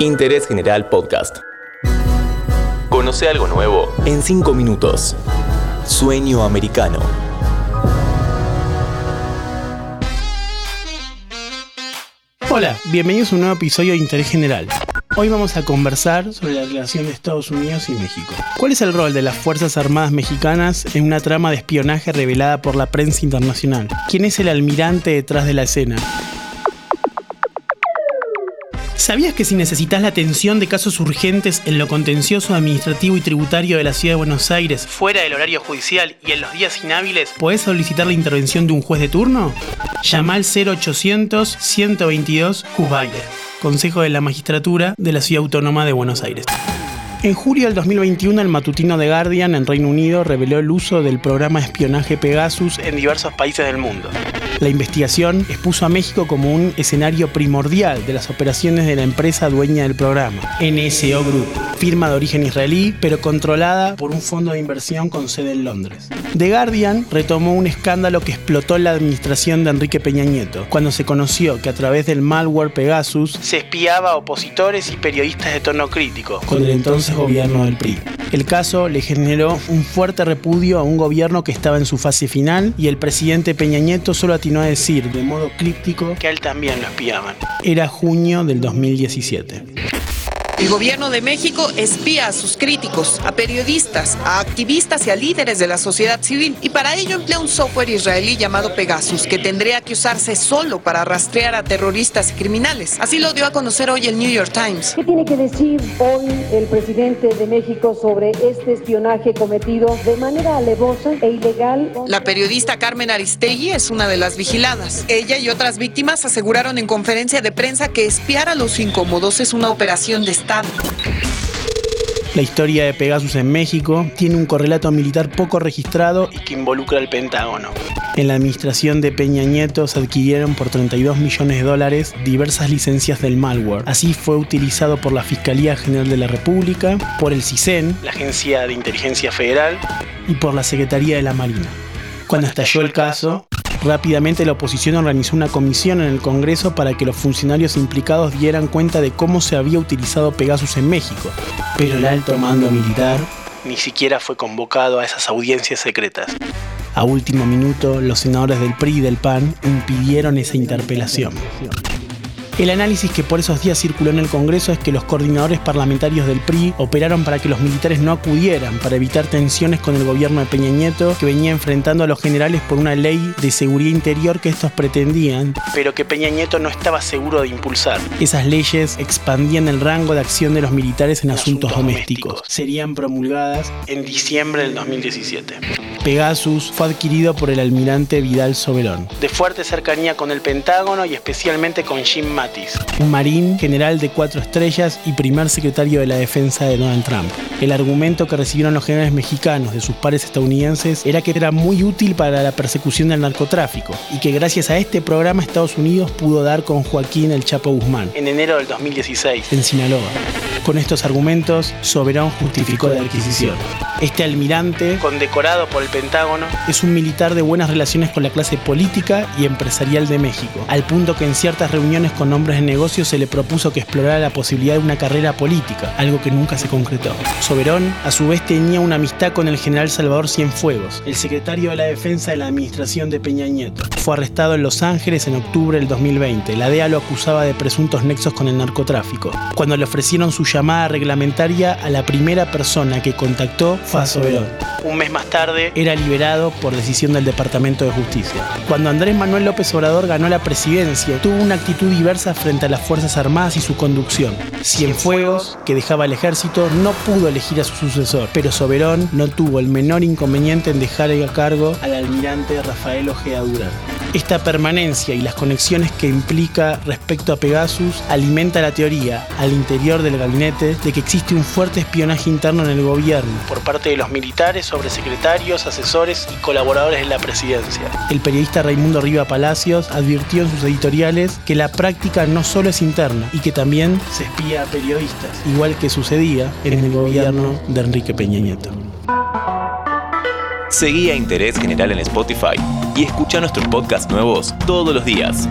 Interés General Podcast. Conoce algo nuevo en 5 minutos. Sueño americano. Hola, bienvenidos a un nuevo episodio de Interés General. Hoy vamos a conversar sobre la relación de Estados Unidos y México. ¿Cuál es el rol de las Fuerzas Armadas mexicanas en una trama de espionaje revelada por la prensa internacional? ¿Quién es el almirante detrás de la escena? ¿Sabías que si necesitas la atención de casos urgentes en lo contencioso administrativo y tributario de la Ciudad de Buenos Aires, fuera del horario judicial y en los días inhábiles, podés solicitar la intervención de un juez de turno? Llama al 0800 122 Juzgaire, Consejo de la Magistratura de la Ciudad Autónoma de Buenos Aires. En julio del 2021, el matutino The Guardian en Reino Unido reveló el uso del programa de espionaje Pegasus en diversos países del mundo. La investigación expuso a México como un escenario primordial de las operaciones de la empresa dueña del programa, NSO Group, firma de origen israelí, pero controlada por un fondo de inversión con sede en Londres. The Guardian retomó un escándalo que explotó la administración de Enrique Peña Nieto, cuando se conoció que a través del malware Pegasus se espiaba a opositores y periodistas de tono crítico con el entonces gobierno del PRI. El caso le generó un fuerte repudio a un gobierno que estaba en su fase final y el presidente Peña Nieto solo atinó a decir de modo críptico que a él también lo espiaban. Era junio del 2017. El gobierno de México espía a sus críticos, a periodistas, a activistas y a líderes de la sociedad civil y para ello emplea un software israelí llamado Pegasus que tendría que usarse solo para rastrear a terroristas y criminales. Así lo dio a conocer hoy el New York Times. ¿Qué tiene que decir hoy el presidente de México sobre este espionaje cometido de manera alevosa e ilegal? La periodista Carmen Aristegui es una de las vigiladas. Ella y otras víctimas aseguraron en conferencia de prensa que espiar a los incómodos es una operación de Estado. La historia de Pegasus en México tiene un correlato militar poco registrado y que involucra al Pentágono. En la administración de Peña Nieto se adquirieron por 32 millones de dólares diversas licencias del malware. Así fue utilizado por la Fiscalía General de la República, por el CISEN, la Agencia de Inteligencia Federal, y por la Secretaría de la Marina. Cuando estalló el caso, Rápidamente la oposición organizó una comisión en el Congreso para que los funcionarios implicados dieran cuenta de cómo se había utilizado Pegasus en México. Pero el alto mando militar ni siquiera fue convocado a esas audiencias secretas. A último minuto, los senadores del PRI y del PAN impidieron esa interpelación. El análisis que por esos días circuló en el Congreso es que los coordinadores parlamentarios del PRI operaron para que los militares no acudieran, para evitar tensiones con el gobierno de Peña Nieto, que venía enfrentando a los generales por una ley de seguridad interior que estos pretendían, pero que Peña Nieto no estaba seguro de impulsar. Esas leyes expandían el rango de acción de los militares en, asuntos, domésticos. Serían promulgadas en diciembre del 2017. Pegasus fue adquirido por el almirante Vidal Soberón, de fuerte cercanía con el Pentágono y especialmente con Jim Mattis, un marín general de cuatro estrellas y primer secretario de la defensa de Donald Trump. El argumento que recibieron los generales mexicanos de sus pares estadounidenses era que era muy útil para la persecución del narcotráfico y que gracias a este programa Estados Unidos pudo dar con Joaquín El Chapo Guzmán en enero del 2016 en Sinaloa. Con estos argumentos, Soberón justificó la adquisición. Este almirante, condecorado por el Pentágono, es un militar de buenas relaciones con la clase política y empresarial de México, al punto que en ciertas reuniones con hombres de negocios se le propuso que explorara la posibilidad de una carrera política, algo que nunca se concretó. Soberón, a su vez, tenía una amistad con el general Salvador Cienfuegos, el secretario de la Defensa de la administración de Peña Nieto. Fue arrestado en Los Ángeles en octubre del 2020. La DEA lo acusaba de presuntos nexos con el narcotráfico. Cuando le ofrecieron su llamada reglamentaria a la primera persona que contactó fue a Soberón. Un mes más tarde era liberado por decisión del Departamento de Justicia. Cuando Andrés Manuel López Obrador ganó la presidencia, tuvo una actitud diversa frente a las Fuerzas Armadas y su conducción. Cienfuegos, que dejaba el ejército, no pudo elegir a su sucesor, pero Soberón no tuvo el menor inconveniente en dejar a cargo al almirante Rafael Ojeda Durán. Esta permanencia y las conexiones que implica respecto a Pegasus alimenta la teoría al interior del gabinete de que existe un fuerte espionaje interno en el gobierno por parte de los militares sobre secretarios, asesores y colaboradores de la presidencia. El periodista Raimundo Riva Palacios advirtió en sus editoriales que la práctica no solo es interna y que también se espía a periodistas, igual que sucedía en el gobierno de Enrique Peña Nieto. Seguí a Interés General en Spotify y escucha nuestros podcasts nuevos todos los días.